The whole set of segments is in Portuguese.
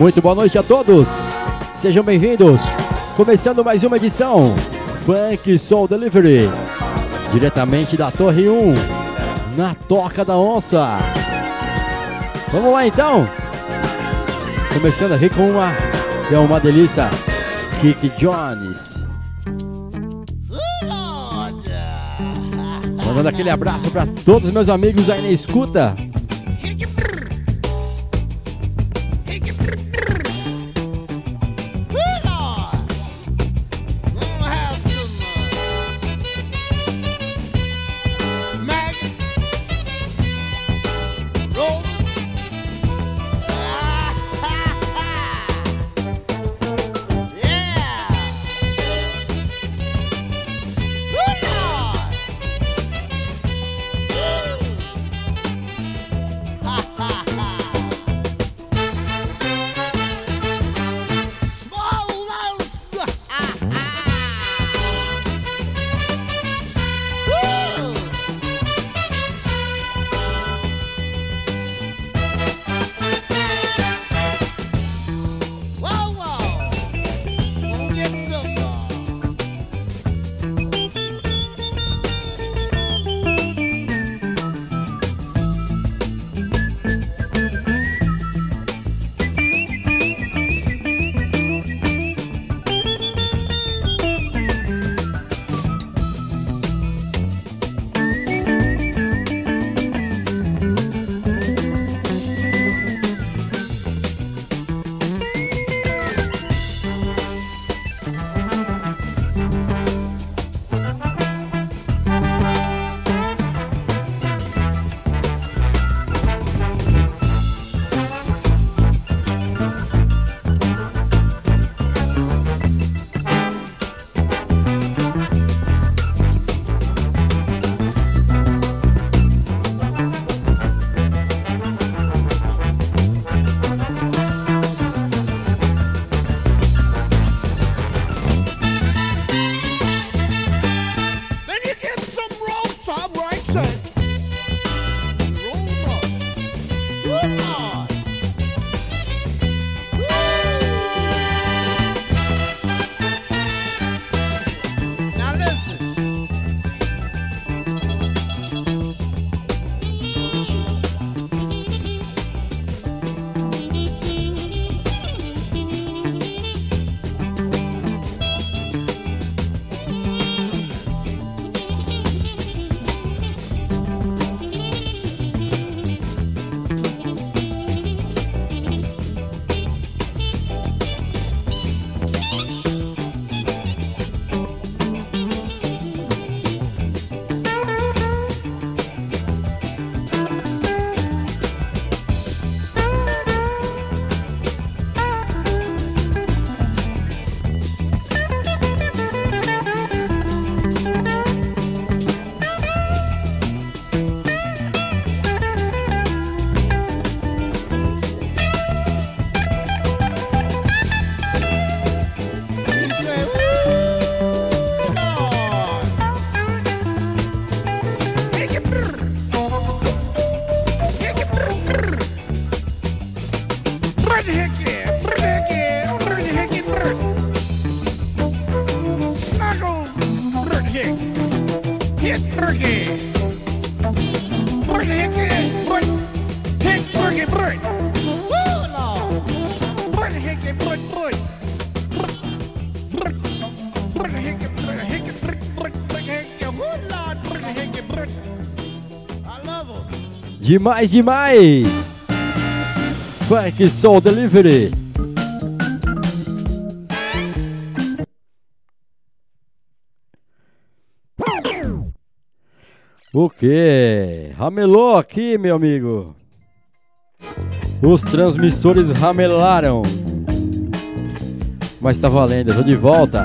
Muito boa noite a todos. Sejam bem-vindos. Começando mais uma edição Funk Soul Delivery, diretamente da Torre 1, na Toca da Onça. Vamos lá então. Começando aqui com uma é uma delícia, Kiki Jones. Mandando aquele abraço para todos os meus amigos aí na escuta. Demais, demais! Funk Soul Delivery. O que? Ramelou aqui, meu amigo. Os transmissores ramelaram. Mas tá valendo, eu tô de volta.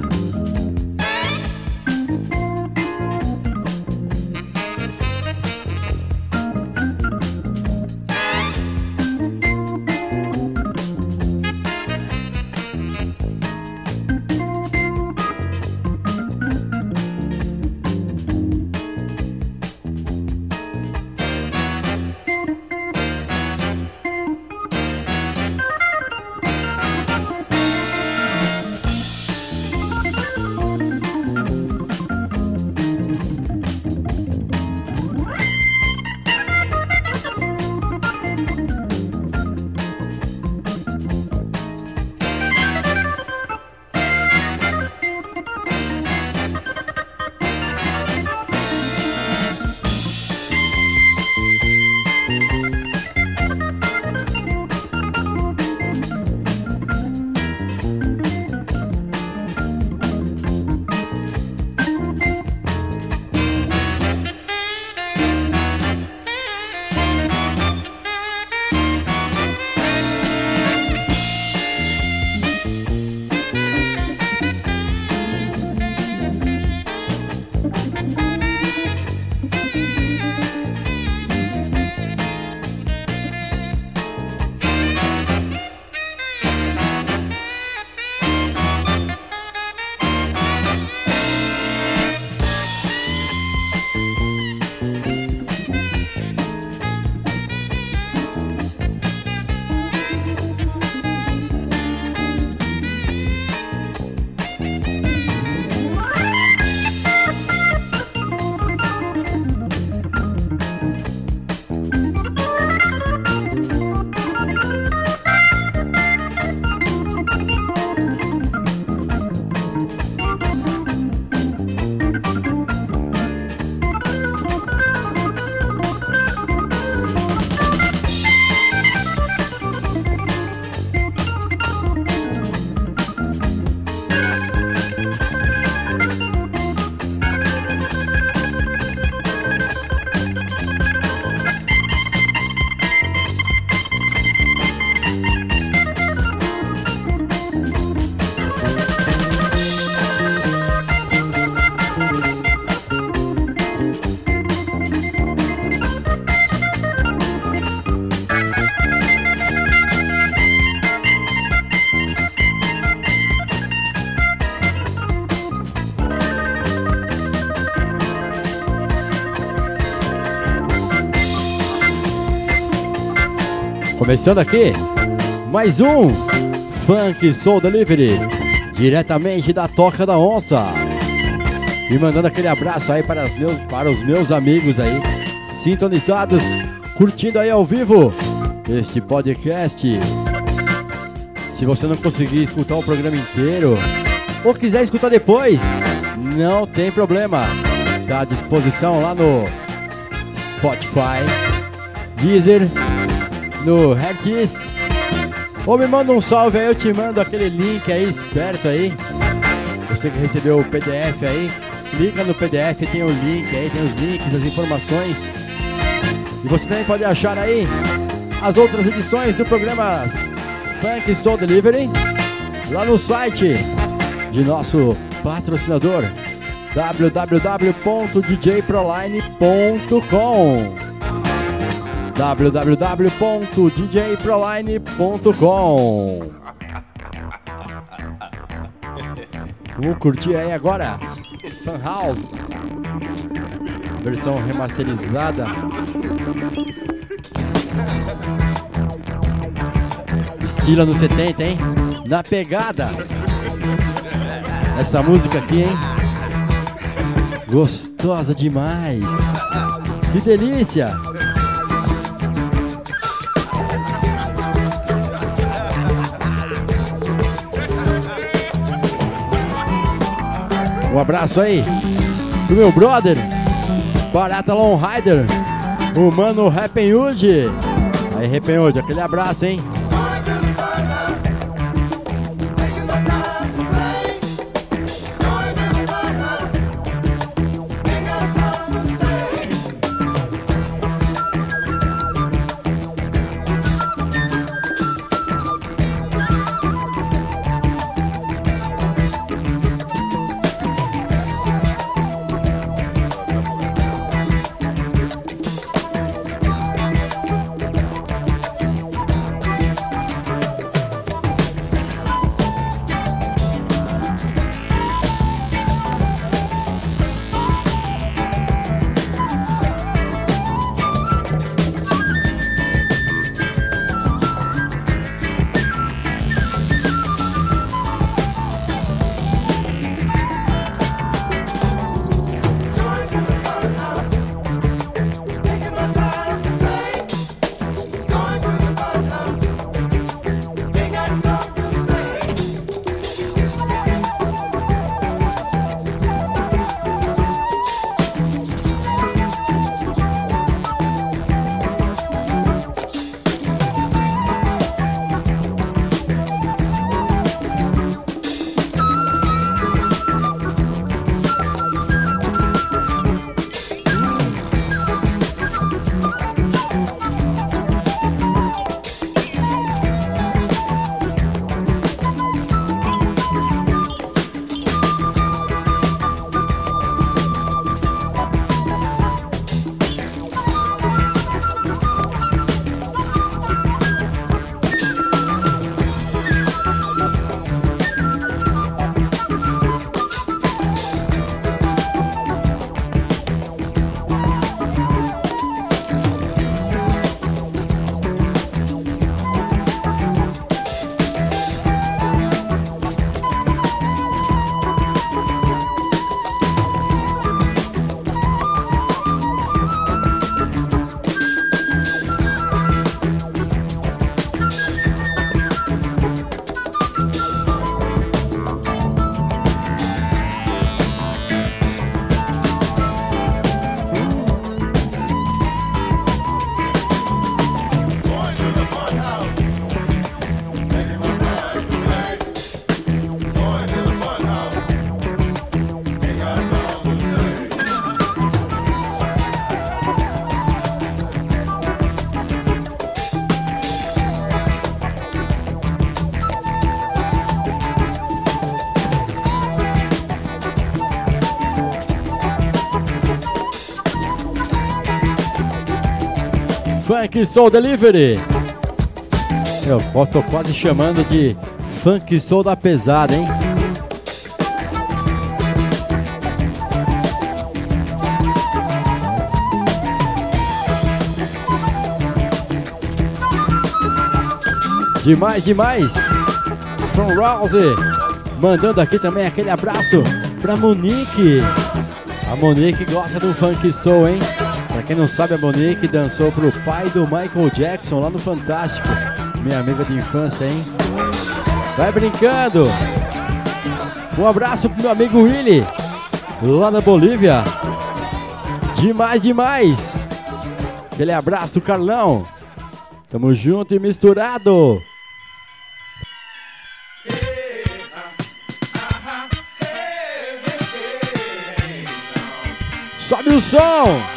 Começando aqui, mais um Funk Soul Delivery, diretamente da Toca da Onça. E mandando aquele abraço aí para os meus, para os meus amigos aí, sintonizados, curtindo aí ao vivo este podcast. Se você não conseguir escutar o programa inteiro ou quiser escutar depois, não tem problema. Está à disposição lá no Spotify, Deezer, no Hertz. Ou me manda um salve aí, eu te mando aquele link aí, esperto aí. Você que recebeu o PDF aí, clica no PDF, tem o link aí, tem os links, as informações. E você também pode achar aí as outras edições do programa Funk Soul Delivery lá no site de nosso patrocinador www.djproline.com www.djproline.com Vamos curtir aí agora Fan House versão remasterizada Estilo anos 70, hein? Na pegada. Essa música aqui, hein? Gostosa demais. Que delícia. Um abraço aí pro meu brother, Barata Long Rider, o mano Rappenwood. Aí, Rappenwood, aquele abraço, hein? Funk Soul Delivery. Eu tô quase chamando de Funk Soul da Pesada, hein? Demais, demais. From Rouse. Mandando aqui também aquele abraço pra Monique. A Monique gosta do funk soul, hein? Quem não sabe, a Monique dançou pro pai do Michael Jackson lá no Fantástico. Minha amiga de infância, hein? Vai brincando. Um abraço pro meu amigo Willy, lá na Bolívia. Demais, demais. Aquele abraço, Carlão. Tamo junto e misturado. Sobe o som!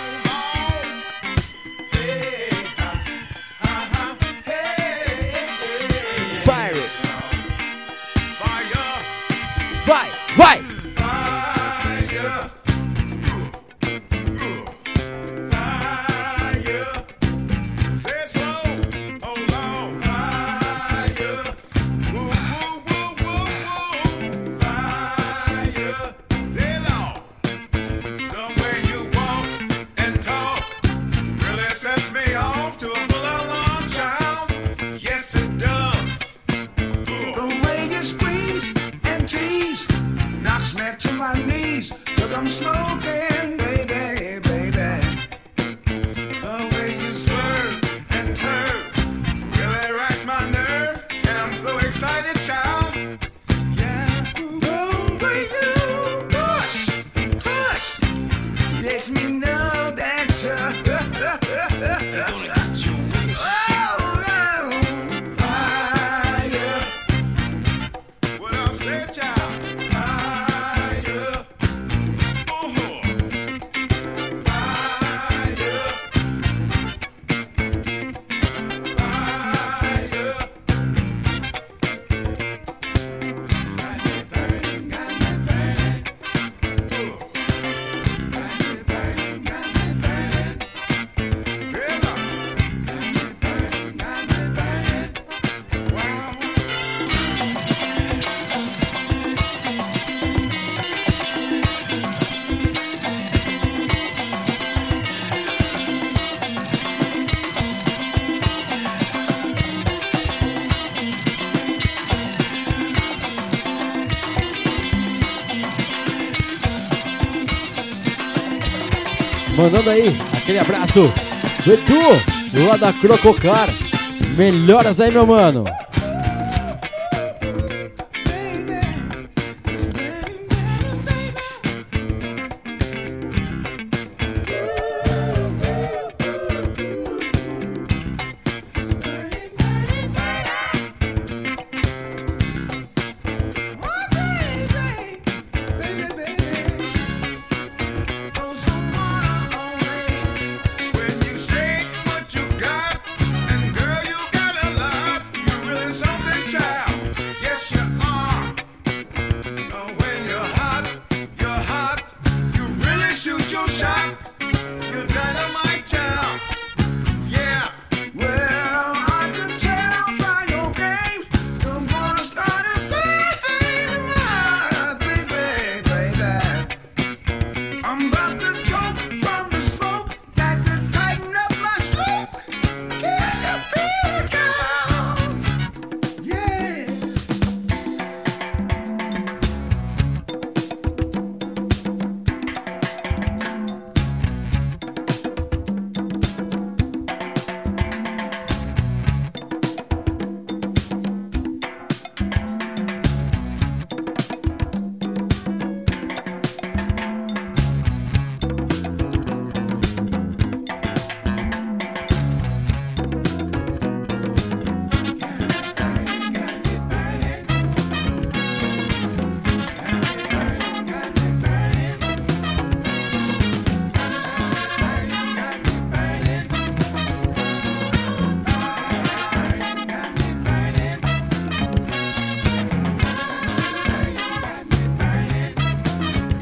Mandando aí aquele abraço do Edu, lá da Crococar. Melhoras aí, meu mano.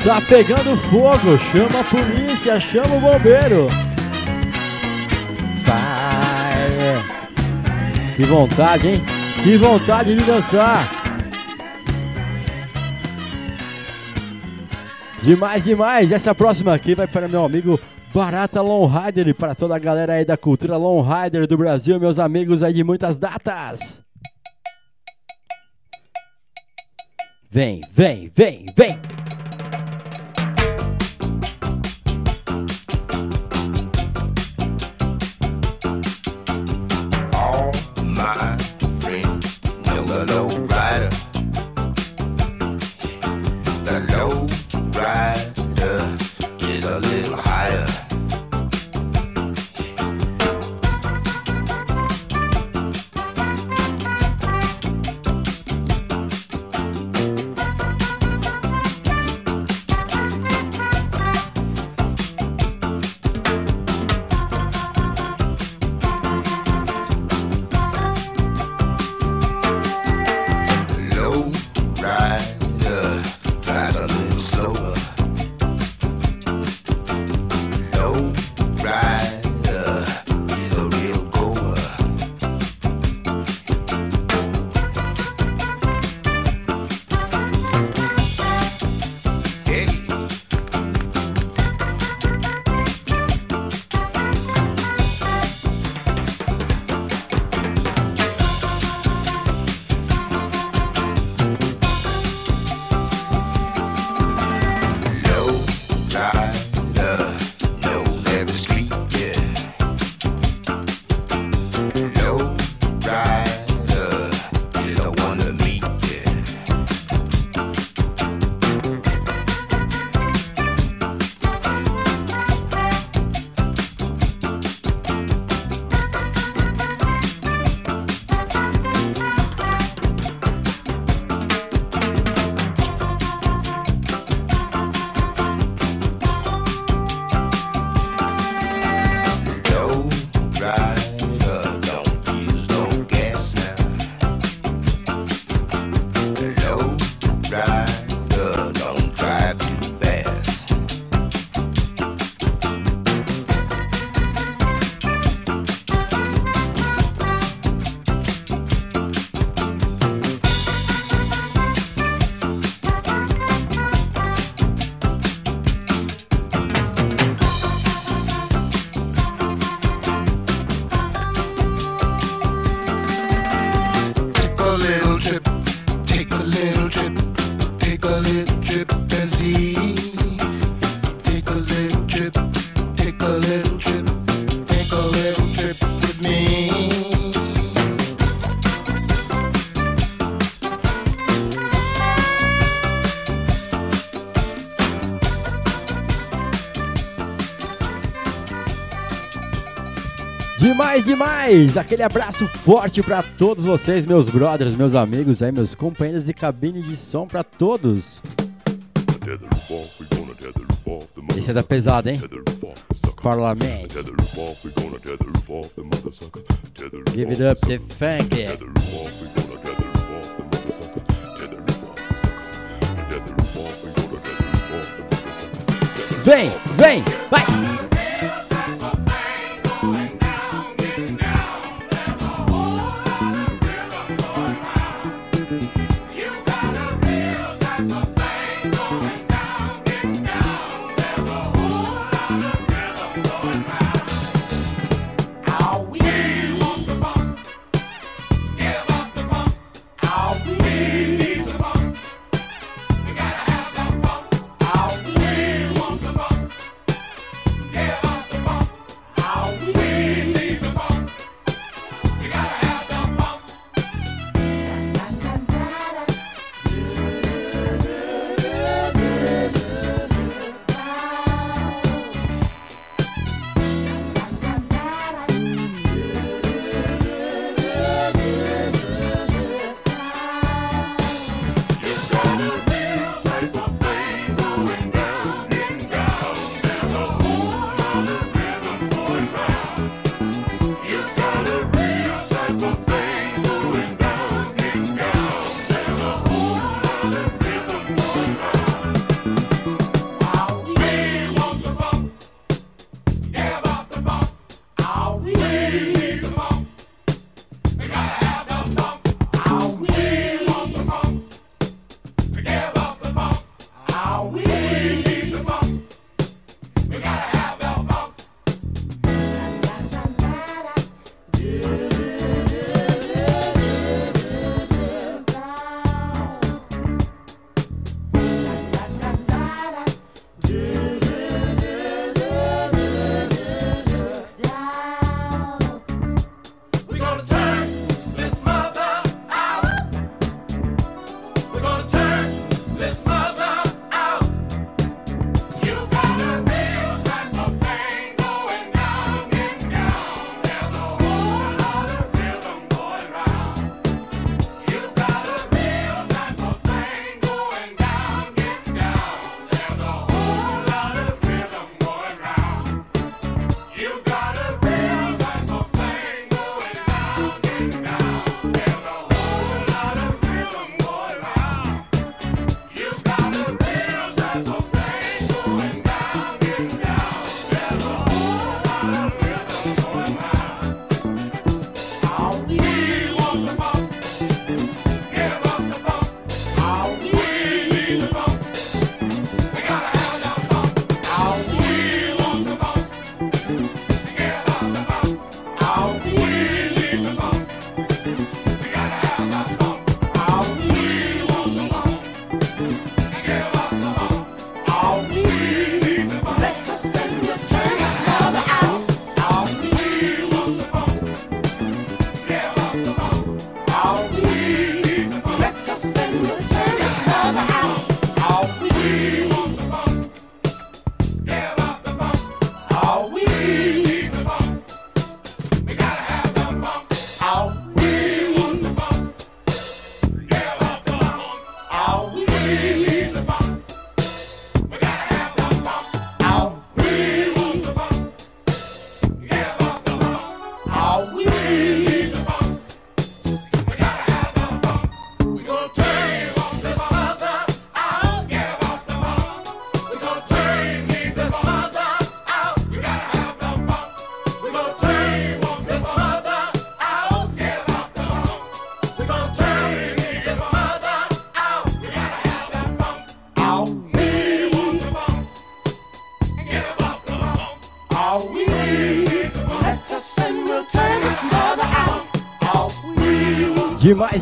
Tá pegando fogo, chama a polícia, chama o bombeiro. Vai. Que vontade, hein? Que vontade de dançar. Demais, demais. Essa próxima aqui vai para meu amigo Barata Long Rider e para toda a galera aí da cultura Long Rider do Brasil, meus amigos aí de muitas datas. Vem, vem, vem, vem. demais, demais! Aquele abraço forte para todos vocês, meus brothers, meus amigos, aí, meus companheiros de cabine de som para todos. Esse é da pesada, hein? parlamento Give it up, the funk. Vem, vem, vai!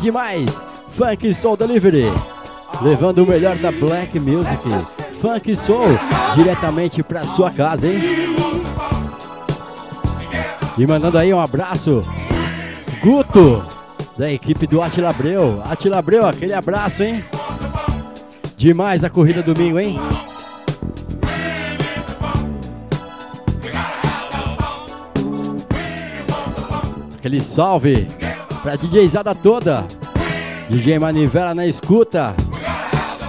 Demais. Funk Soul Delivery. Levando o melhor da Black Music. Funk Soul diretamente pra sua casa, hein? E mandando aí um abraço. Guto, da equipe do Atila Abreu. Atila Abreu, aquele abraço, hein? Demais a corrida domingo, hein? Aquele salve pra DJzada toda. DJ Manivela na escuta.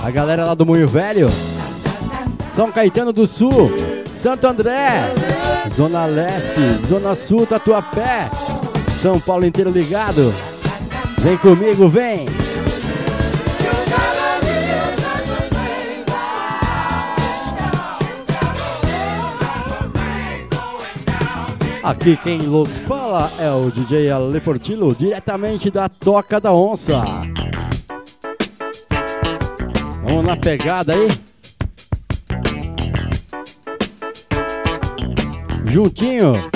A galera lá do Moinho Velho. São Caetano do Sul. Santo André. Zona Leste. Zona Sul, Tatuapé. São Paulo inteiro ligado. Vem comigo, vem. Aqui quem los fala é o DJ Ale Portillo, diretamente da Toca da Onça. Vamos na pegada aí. Juntinho.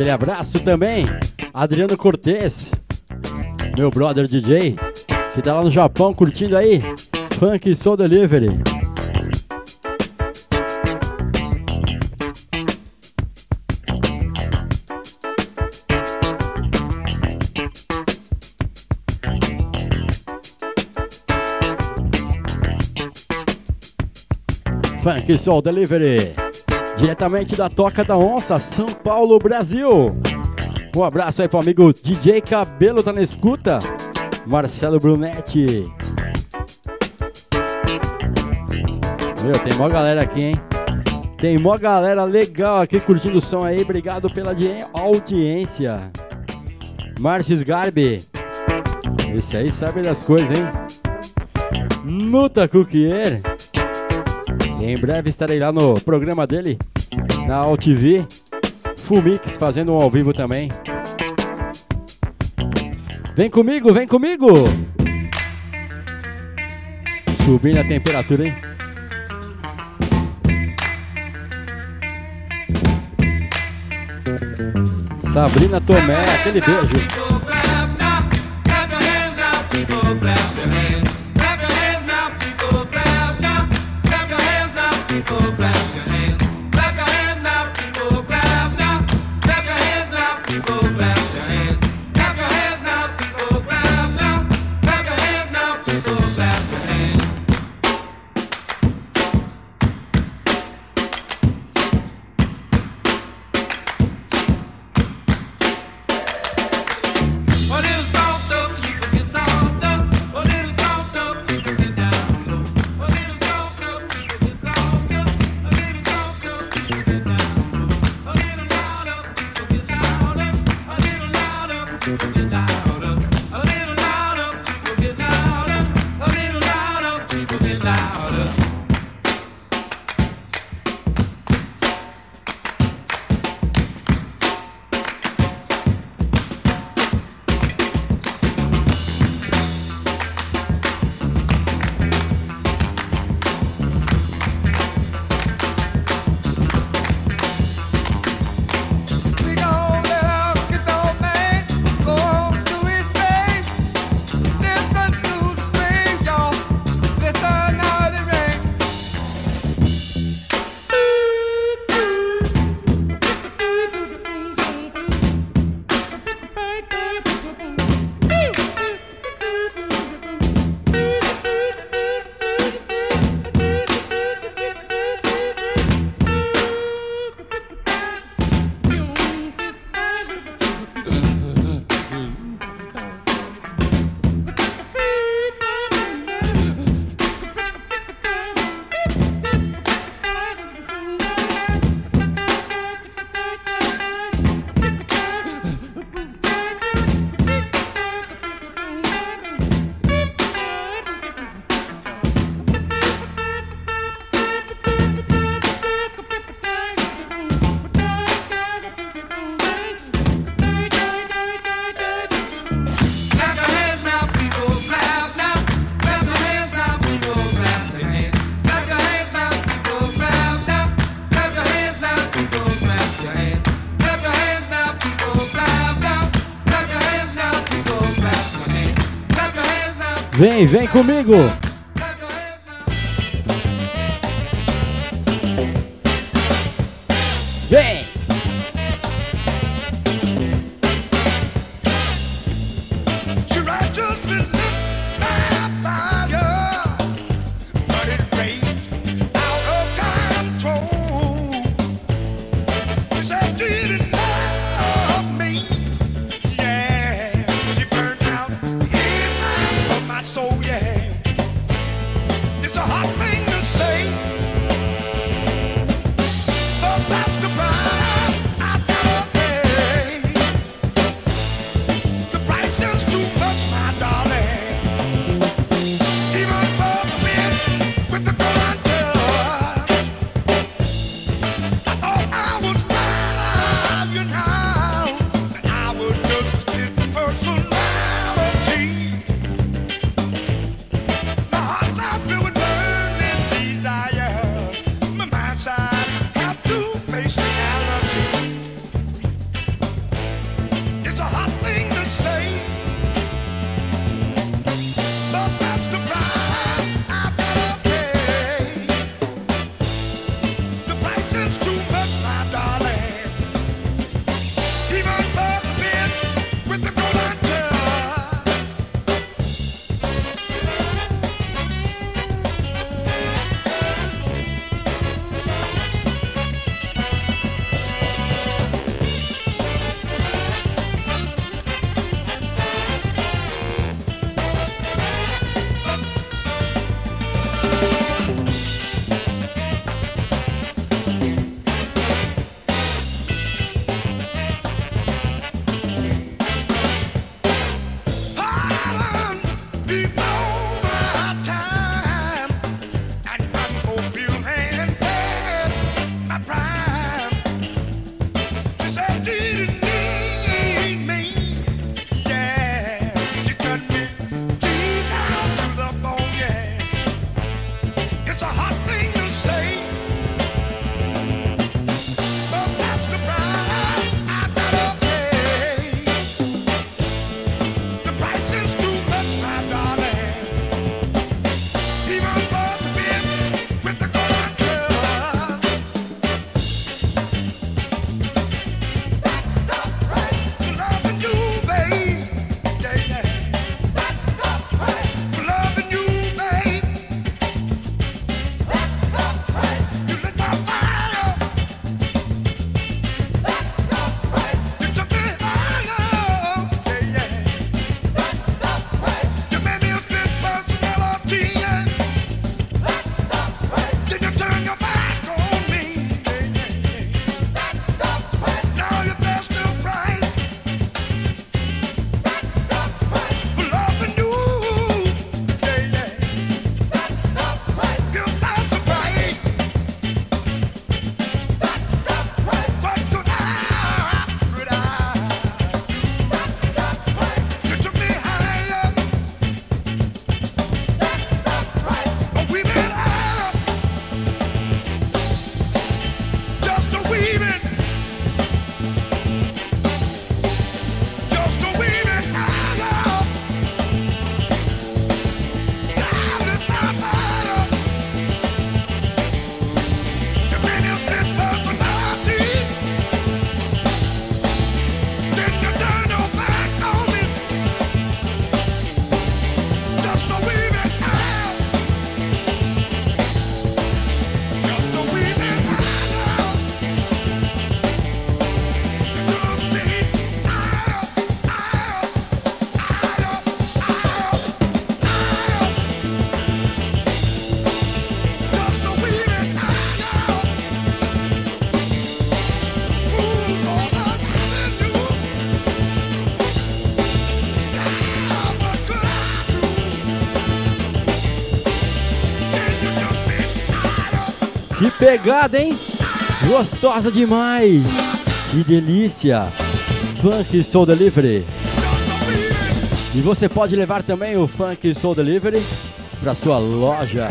Aquele abraço também, Adriano Cortez, meu brother DJ, que tá lá no Japão curtindo aí, Funk Soul Delivery. Funk Soul Delivery, diretamente da Toca da Onça, São Paulo, Brasil. Um abraço aí pro amigo DJ Cabelo, tá na escuta? Marcelo Brunetti. Meu, tem mó galera aqui, hein? Tem mó galera legal aqui curtindo o som aí. Obrigado pela audiência. Marcis Garbi. Esse aí sabe das coisas, hein? Nuta Cookier. Em breve estarei lá no programa dele, na AltV. Fumix fazendo um ao vivo também. Vem comigo, vem comigo! Subindo a temperatura, hein? Sabrina Tomé, aquele beijo. people blast. Vem, vem comigo! Pegada, hein? Gostosa demais! Que delícia! Funk Soul Delivery. E você pode levar também o Funk Soul Delivery para sua loja,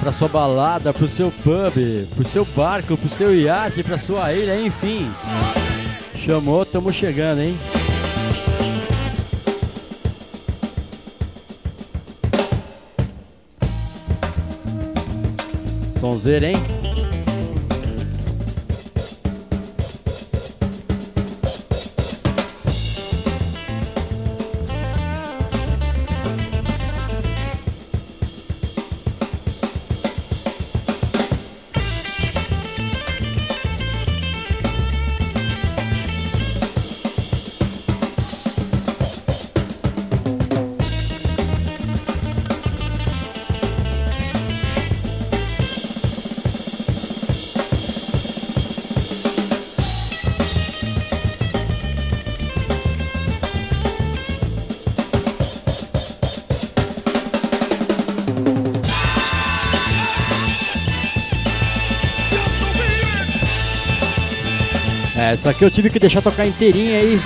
para sua balada, para o seu pub, para o seu barco, para o seu iate, para sua ilha, enfim. Chamou, tamo chegando, hein? Sonzeira, hein? Essa aqui eu tive que deixar tocar inteirinha aí.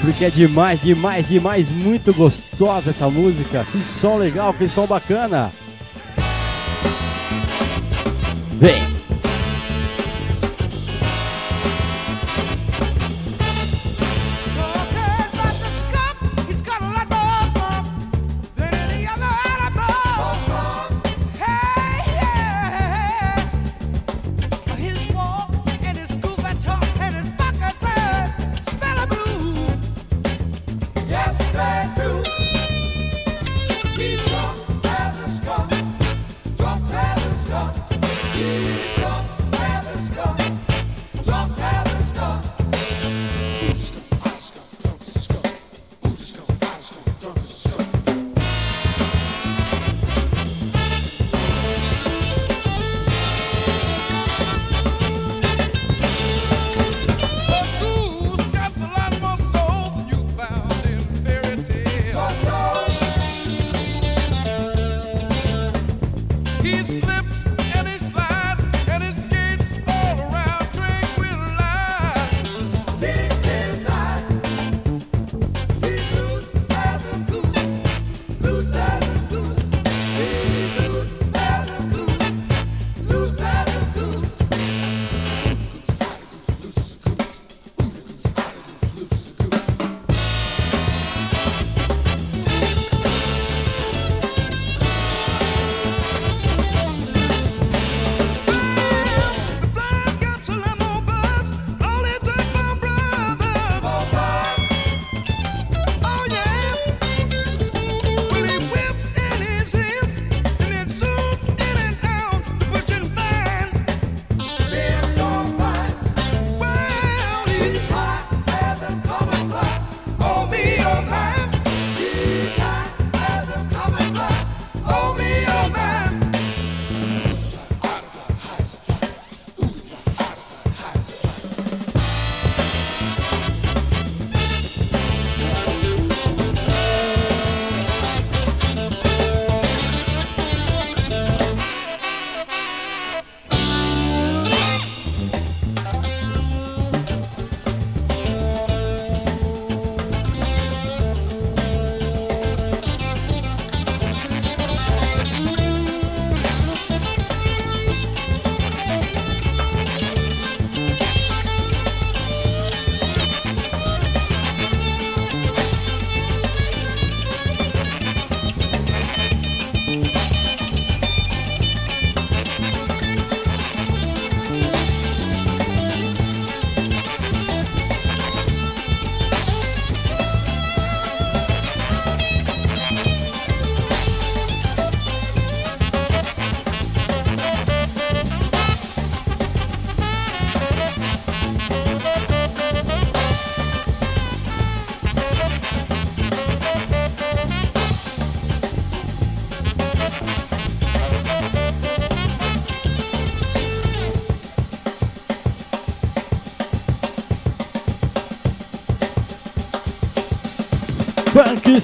Porque é demais, demais, demais. Muito gostosa essa música. Que som legal, que som bacana. Vem.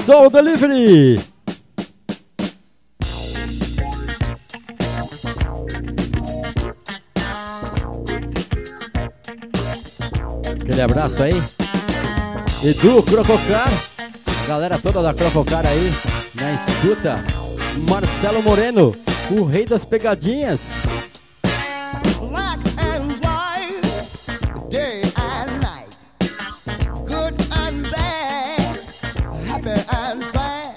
Soul Delivery. Aquele abraço aí. Edu Crococar. Galera toda da Crococar aí na escuta. Marcelo Moreno, o rei das pegadinhas. and sad.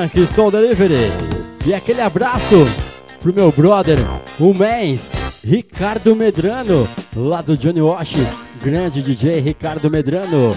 Funk Soul Delivery. E aquele abraço pro meu brother, o Mens, Ricardo Medrano, lá do Johnny Wash, grande DJ Ricardo Medrano.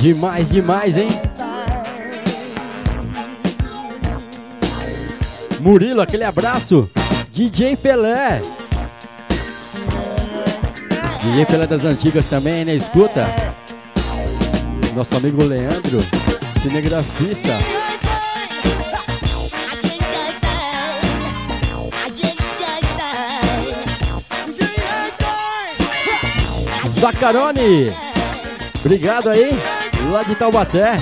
Demais, demais, hein? Murilo, aquele abraço. DJ Pelé. DJ Pelé das antigas também, né? Escuta. Nosso amigo Leandro, cinegrafista. Zacarone. Obrigado aí lá de Taubaté.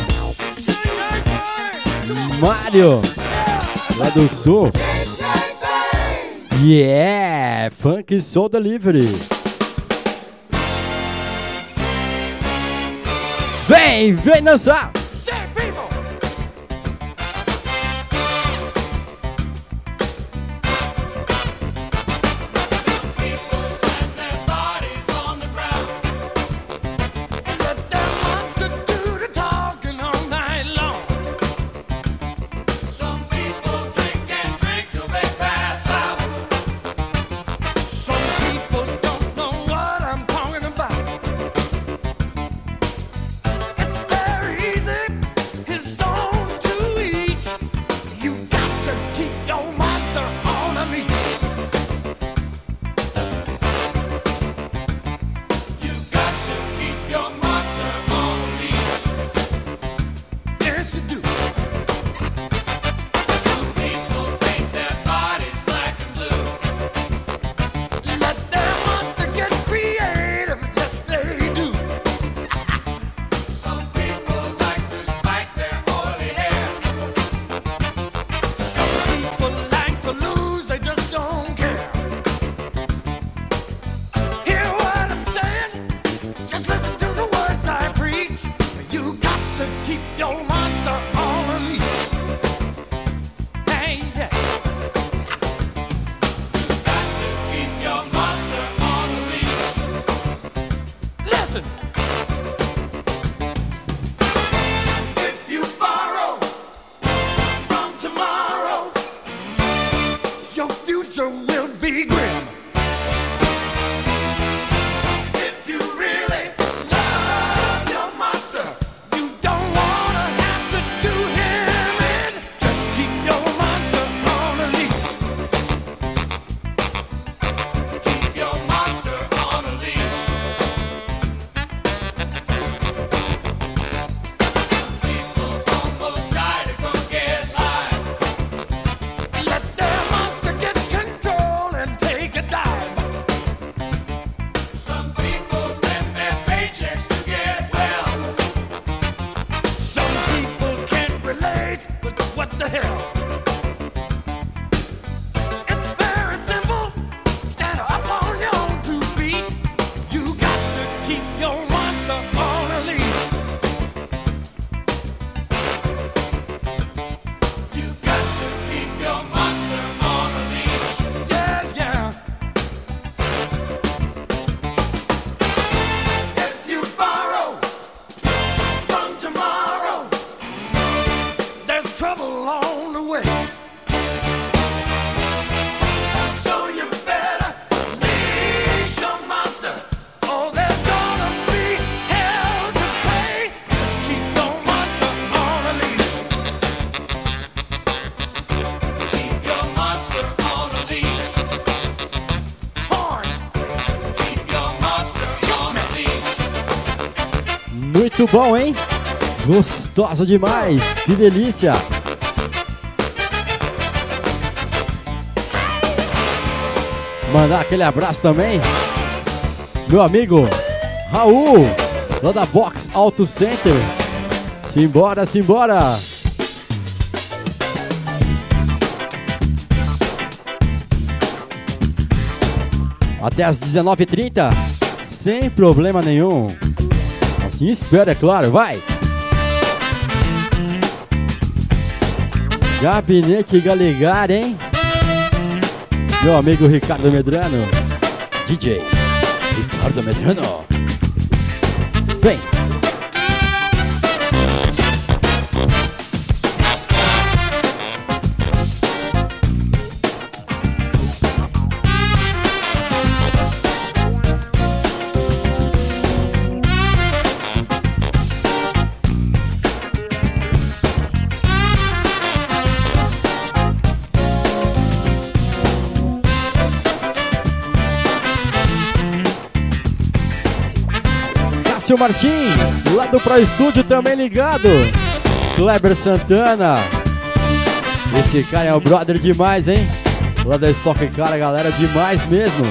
Mário, lá do Sul. Yeah, Funk Soul Delivery. Vem, vem dançar! Relate, but what the hell? Bom, hein? Gostoso demais, que delícia! Mandar aquele abraço também, meu amigo Raul, lá da Box Auto Center. Simbora, simbora! Até às 19h30, sem problema nenhum. Assim espera, é claro, vai! Gabinete Galegar, hein? Meu amigo Ricardo Medrano. DJ Ricardo Medrano. Vem! Cássio Martim, lá do Pro Estúdio também ligado. Kleber Santana. Esse cara é o brother demais, hein? Lá da Stock Car, galera, demais mesmo.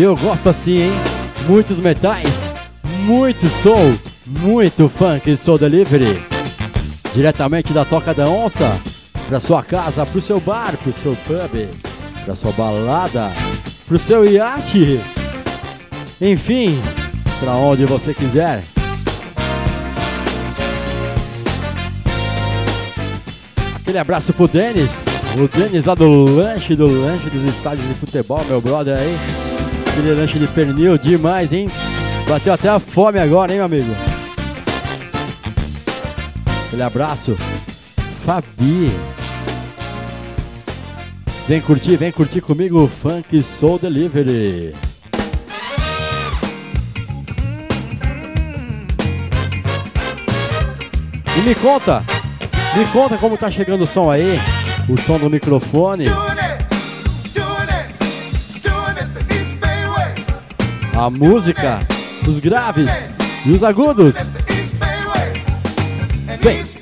E eu gosto assim, hein? Muitos metais, muito soul, muito funk soul delivery. Diretamente da Toca da Onça, pra sua casa, pro seu bar, pro seu pub, pra sua balada, pro seu iate. Enfim, pra onde você quiser. Aquele abraço pro Denis, o Denis lá do lanche, do lanche dos estádios de futebol, meu brother aí. Aquele lanche de pernil demais, hein? Bateu até a fome agora, hein, meu amigo? Aquele abraço. Fabi. Vem curtir, vem curtir comigo o Funk Soul Delivery. E me conta, me conta como tá chegando o som aí, o som do microfone, a música, os graves e os agudos. Vem.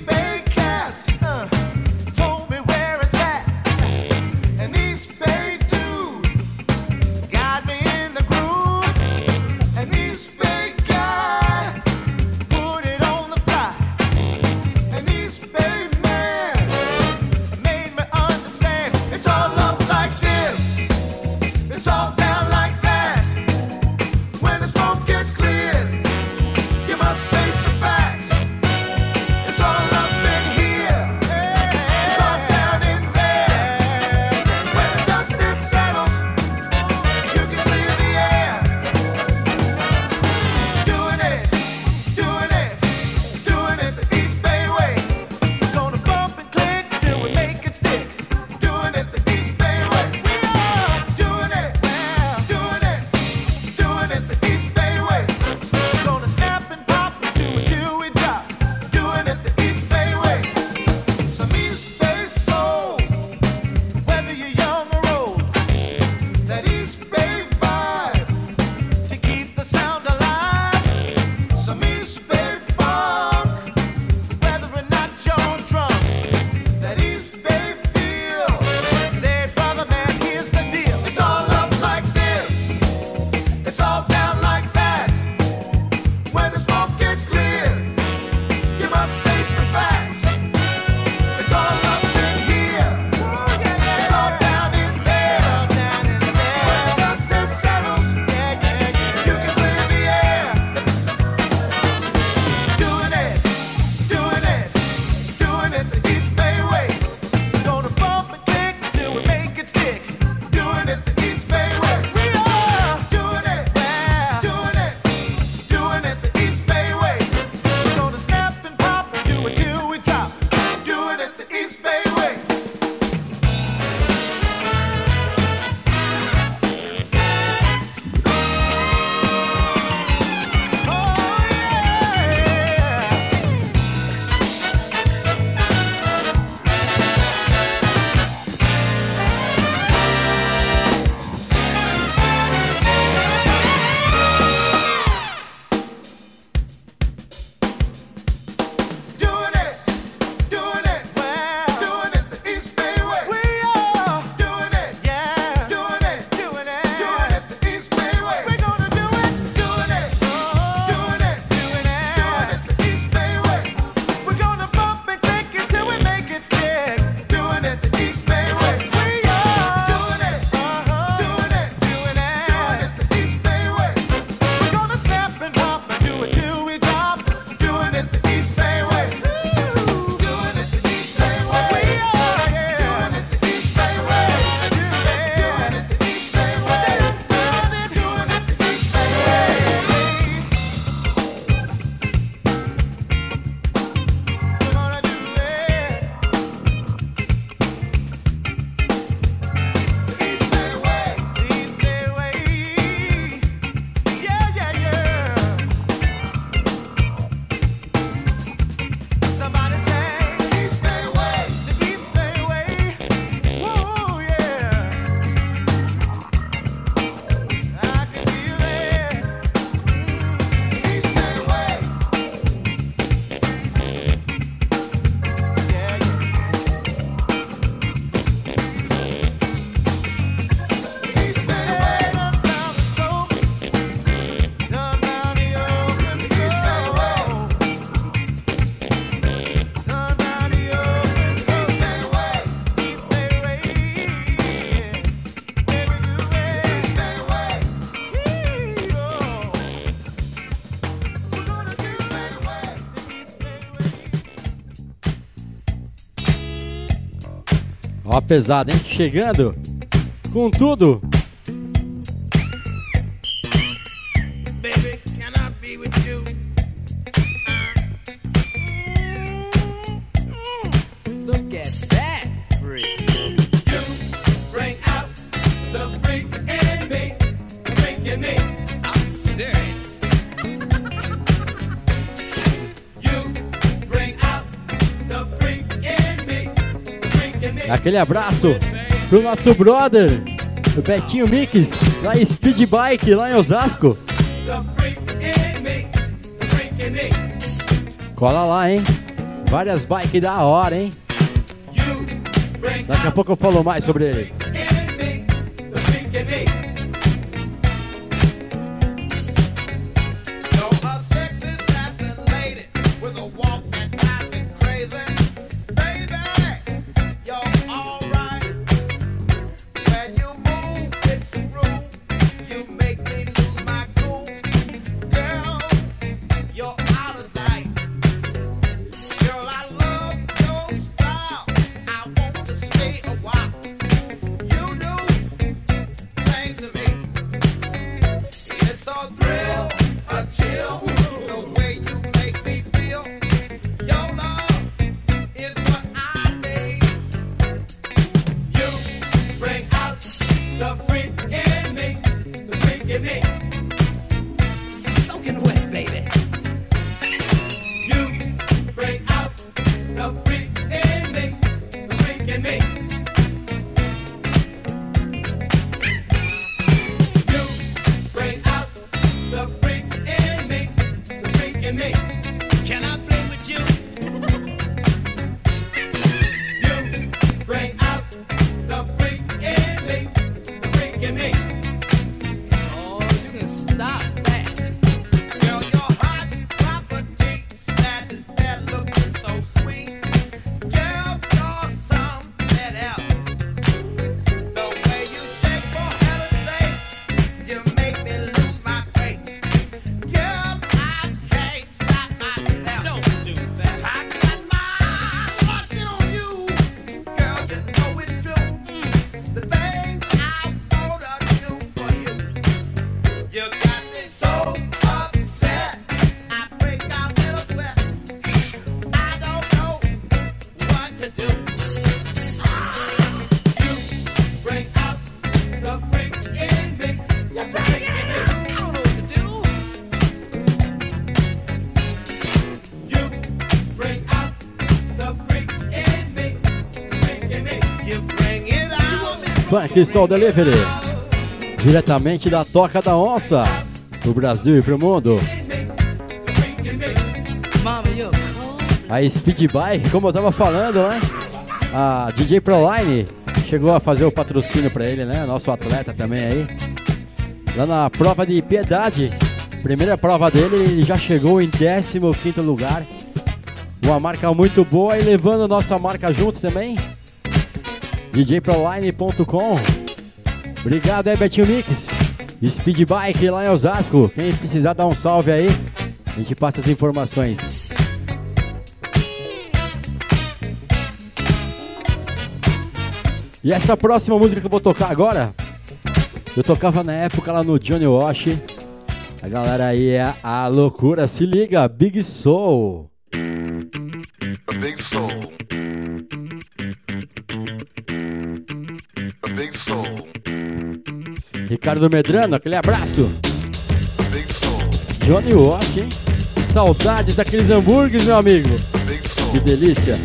pesado, hein? Chegando com tudo Aquele abraço pro nosso brother, o Betinho Mix, lá em Speed Bike, lá em Osasco. Cola lá, hein? Várias bikes da hora, hein? Daqui a pouco eu falo mais sobre ele. Bike Soul Delivery. Diretamente da Toca da Onça, do Brasil e pro mundo. A Speed Bike, como eu tava falando, né? A DJ Proline chegou a fazer o patrocínio para ele, né? Nosso atleta também aí. Lá na prova de piedade, primeira prova dele, ele já chegou em 15 lugar. Uma marca muito boa e levando nossa marca junto também. DJProline.com. Obrigado aí, Betinho Mix. Speed Bike lá em Osasco. Quem precisar dar um salve aí, a gente passa as informações. E essa próxima música que eu vou tocar agora, eu tocava na época lá no Johnny Wash. A galera aí é a loucura. Se liga, Big Soul. A Big Soul. Ricardo Medrano, aquele abraço. Johnny Walk, hein? Saudades daqueles hambúrgueres, meu amigo. Que delícia.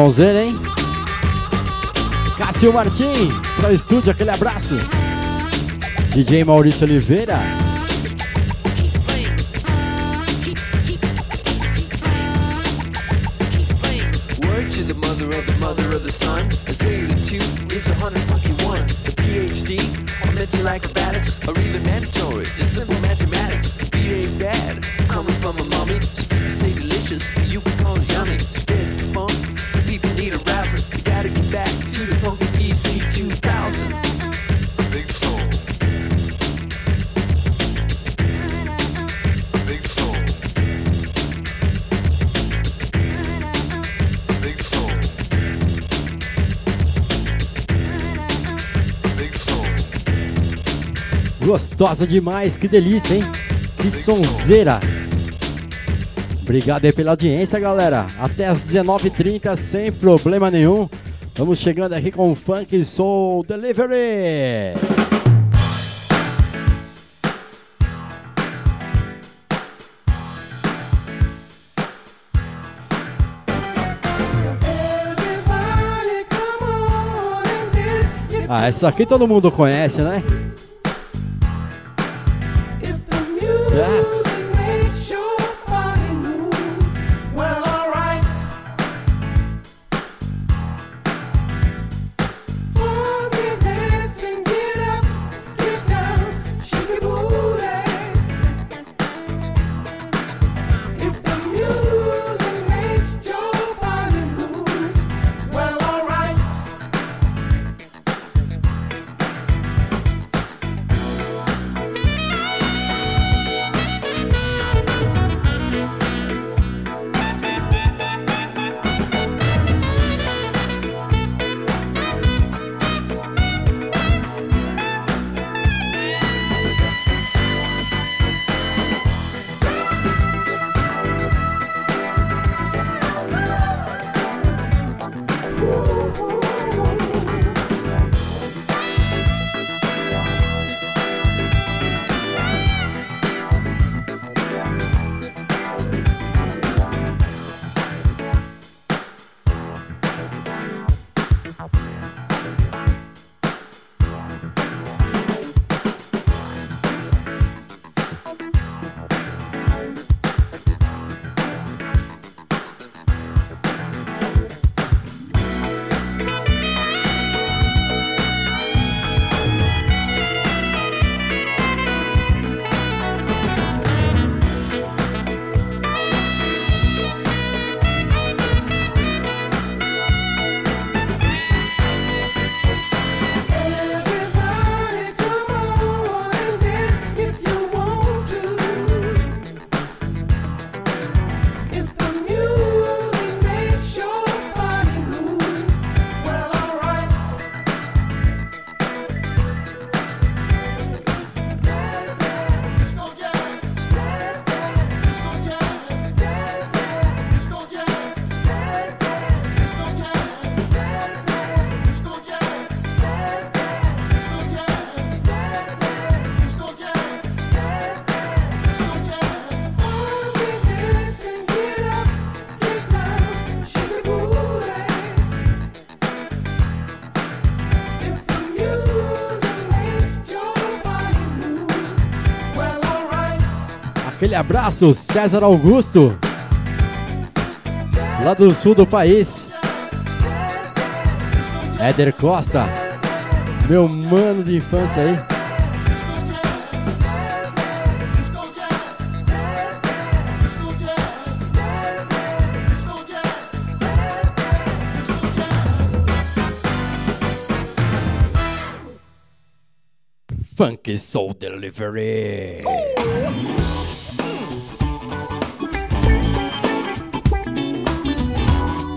Sonzeira, hein? Cássio Martim, para o estúdio, aquele abraço. DJ Maurício Oliveira. gostosa demais, que delícia, hein? Que sonzeira! Obrigado aí pela audiência, galera. Até às 19h30, sem problema nenhum. Vamos chegando aqui com o Funk Soul Delivery. Ah, essa aqui todo mundo conhece, né? Yes. Aquele abraço, César Augusto, lá do sul do país. Éder Costa, meu mano de infância aí. Funky Soul Delivery.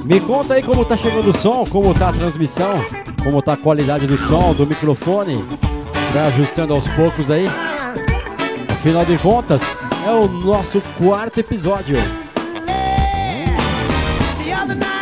Me conta aí como tá chegando o som, como tá a transmissão, como tá a qualidade do som, do microfone. Vai ajustando aos poucos aí. Afinal de contas, é o nosso quarto episódio. Yeah,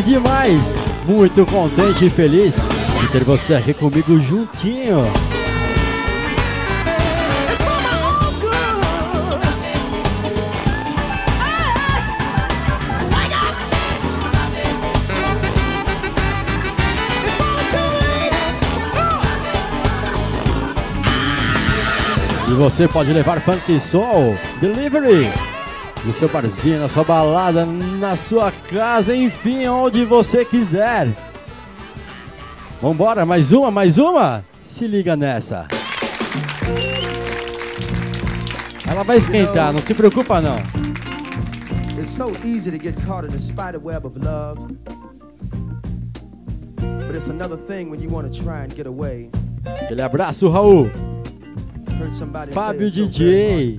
demais, demais. Muito contente e feliz de ter você aqui comigo juntinho. E você pode levar funk soul, delivery no seu barzinho, na sua balada, na sua casa, enfim, onde você quiser. Vambora, mais uma, mais uma? Se liga nessa. Ela vai esquentar, não se preocupa não. It's so easy to get caught in the spider web of love. But it's another thing when you want to try and get away. Aquele abraço, Raul. Fábio DJ.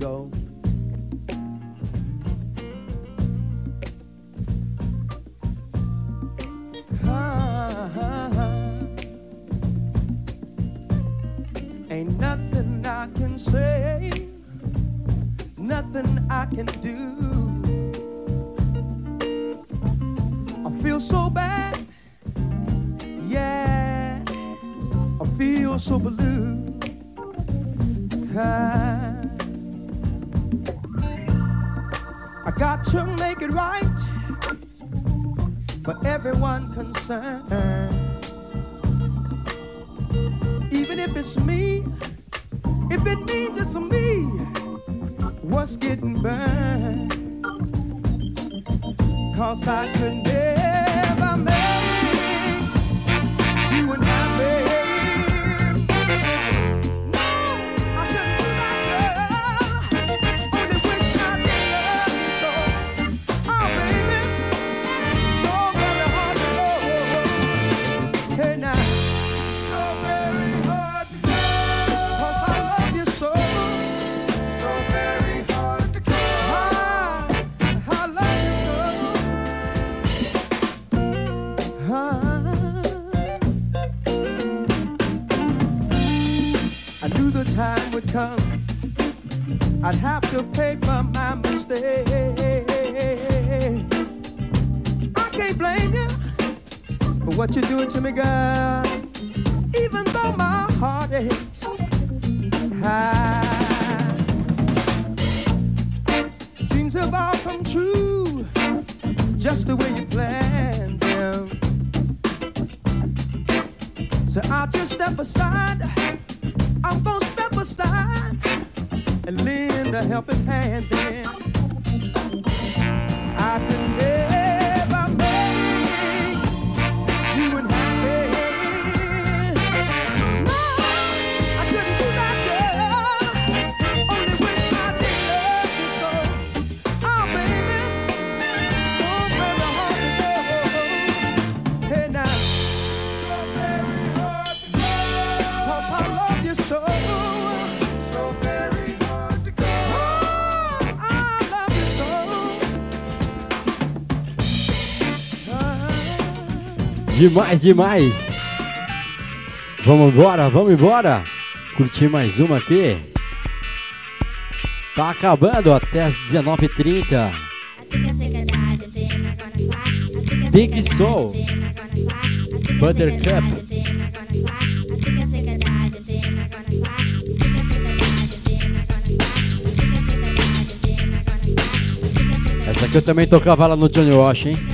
step aside. I'm gonna step aside and lend a helping hand. Then I can Demais, demais. Vamos embora, vamos embora. Curtir mais uma aqui. Tá acabando até as 19h30. Big Soul. Buttercup. Essa aqui eu também tocava lá no Johnny Wash, hein?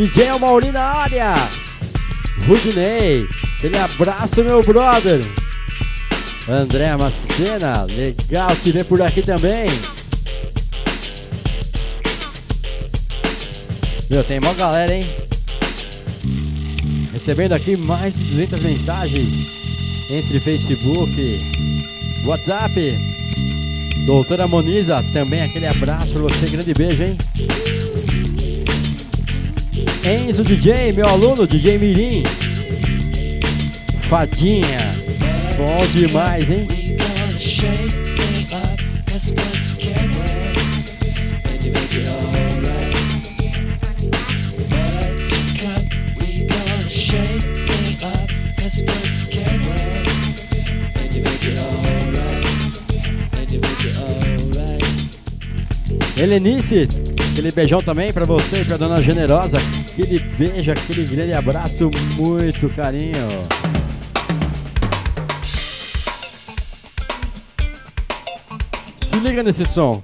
DJ é Mauri na área. Rudinei, aquele abraço, meu brother. André Macena, legal te ver por aqui também. Meu, tem mó galera, hein? Recebendo aqui mais de 200 mensagens entre Facebook, WhatsApp. Doutora Moniza, também aquele abraço pra você, grande beijo, hein? Enzo DJ, meu aluno, DJ Mirim. Fadinha, bom demais, hein? Helenice, aquele beijão também pra você e pra dona Generosa aquele beijo, aquele grande abraço, muito carinho. Se liga nesse som.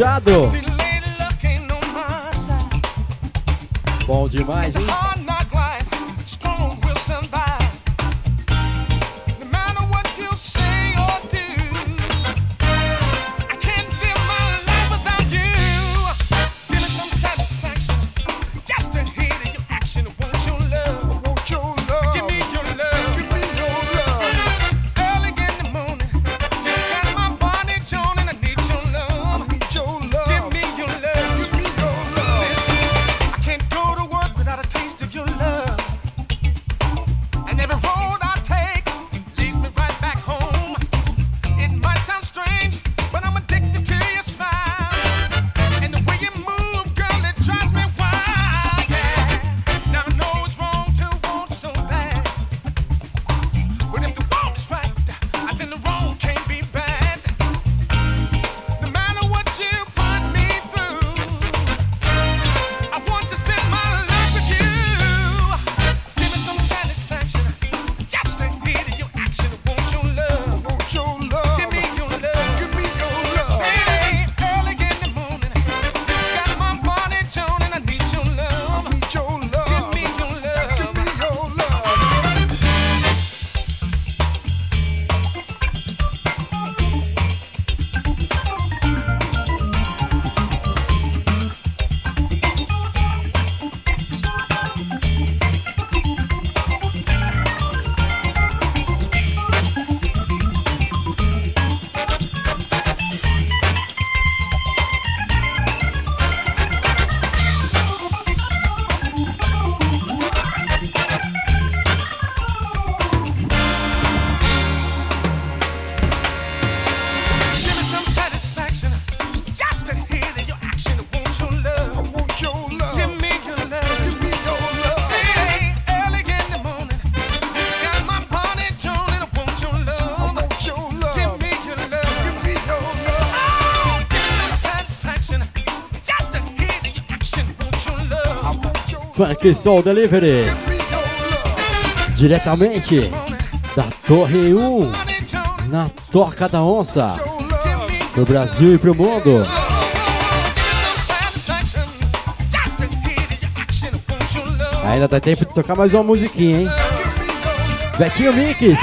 fechado. Black Soul Delivery. Diretamente da Torre 1, na Toca da Onça, pro Brasil e pro mundo. Ainda dá tempo de tocar mais uma musiquinha, hein? Betinho Mix,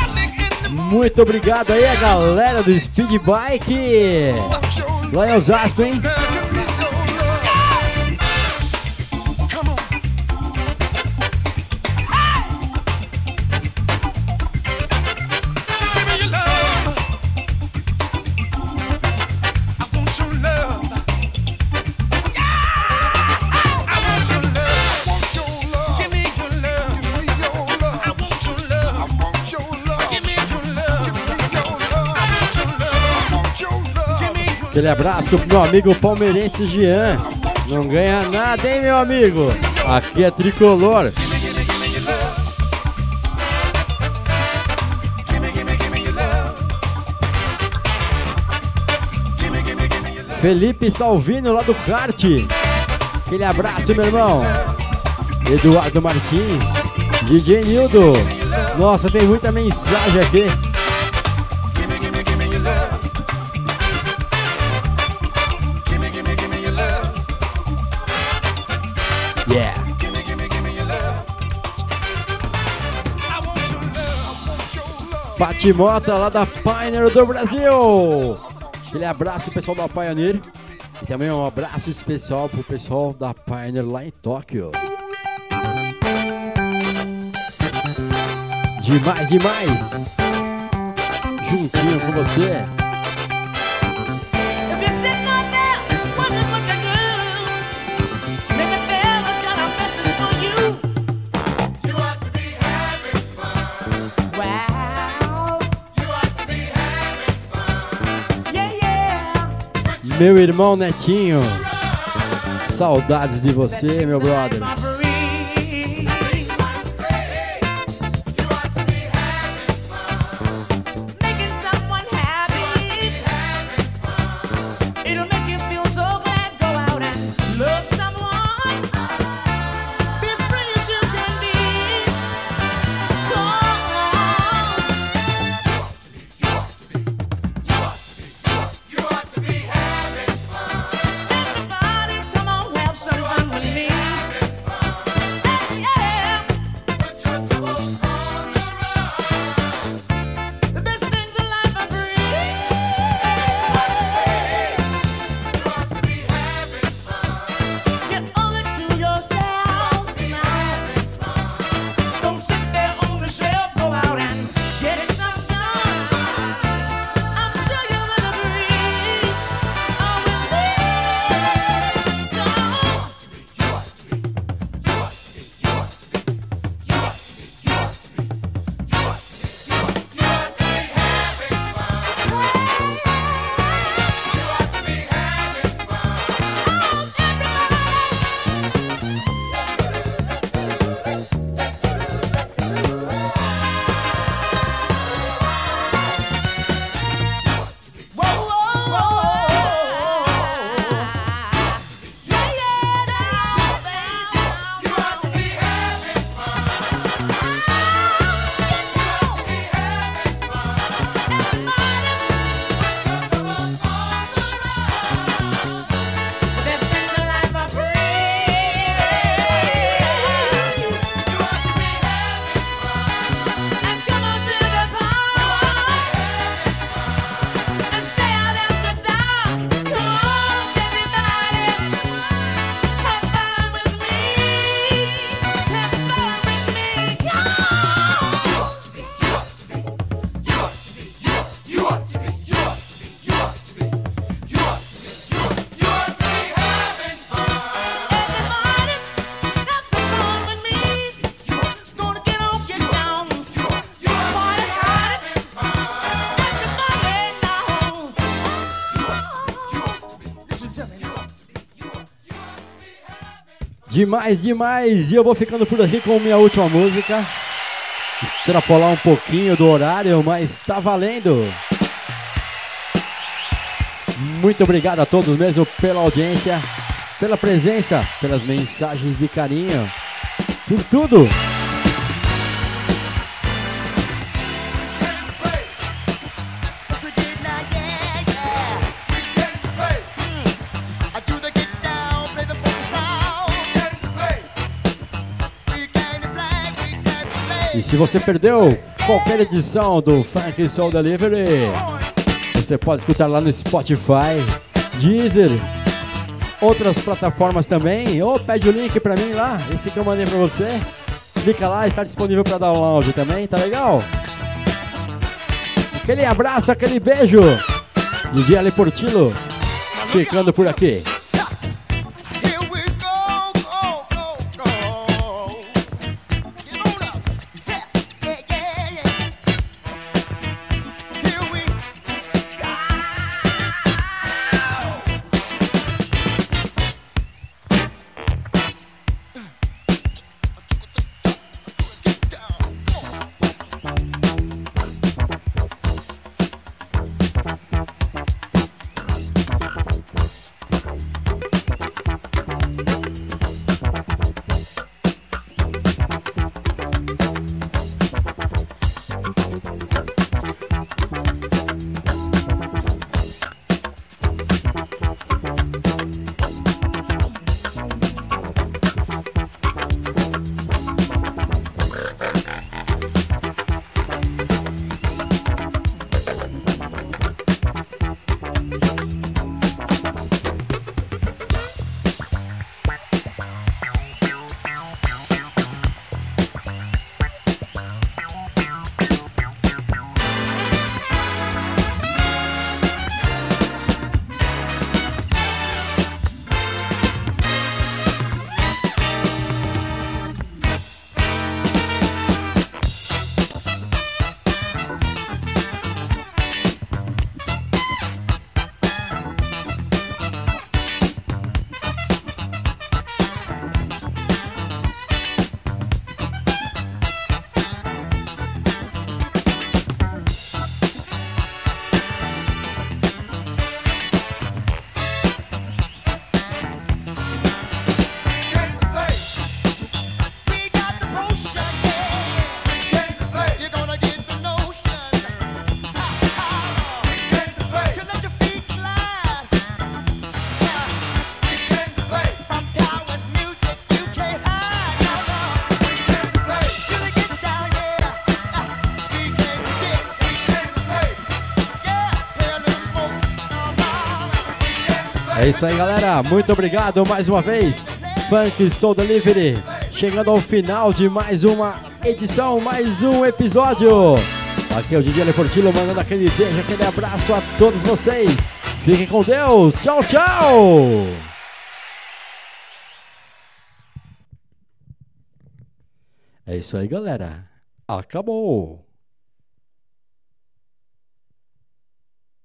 muito obrigado aí a galera do Speed Bike. Lá em Osasco, hein? Aquele abraço pro meu amigo palmeirense Jean. Não ganha nada, hein, meu amigo? Aqui é tricolor. Felipe Salvino lá do kart. Aquele abraço, meu irmão. Eduardo Martins, DJ Nildo. Nossa, tem muita mensagem aqui. Patimota lá da Pioneer do Brasil. Aquele abraço pessoal da Pioneer e também um abraço especial pro pessoal da Pioneer lá em Tóquio. Demais, demais. Juntinho com você. Meu irmão Netinho, saudades de você, meu brother. Demais, demais! E eu vou ficando por aqui com minha última música. Extrapolar um pouquinho do horário, mas tá valendo! Muito obrigado a todos mesmo pela audiência, pela presença, pelas mensagens de carinho, por tudo! E se você perdeu qualquer edição do Funk Soul Delivery, você pode escutar lá no Spotify, Deezer, outras plataformas também. Ou pede o link pra mim lá, esse que eu mandei pra você. Clica lá, está disponível para download também, tá legal? Aquele abraço, aquele beijo. DJ Ale Portillo, ficando por aqui. É isso aí, galera. Muito obrigado mais uma vez. Funk Soul Delivery. Chegando ao final de mais uma edição, mais um episódio. Aqui é o DJ Leportilo mandando aquele beijo, aquele abraço a todos vocês. Fiquem com Deus. Tchau, tchau. É isso aí, galera. Acabou.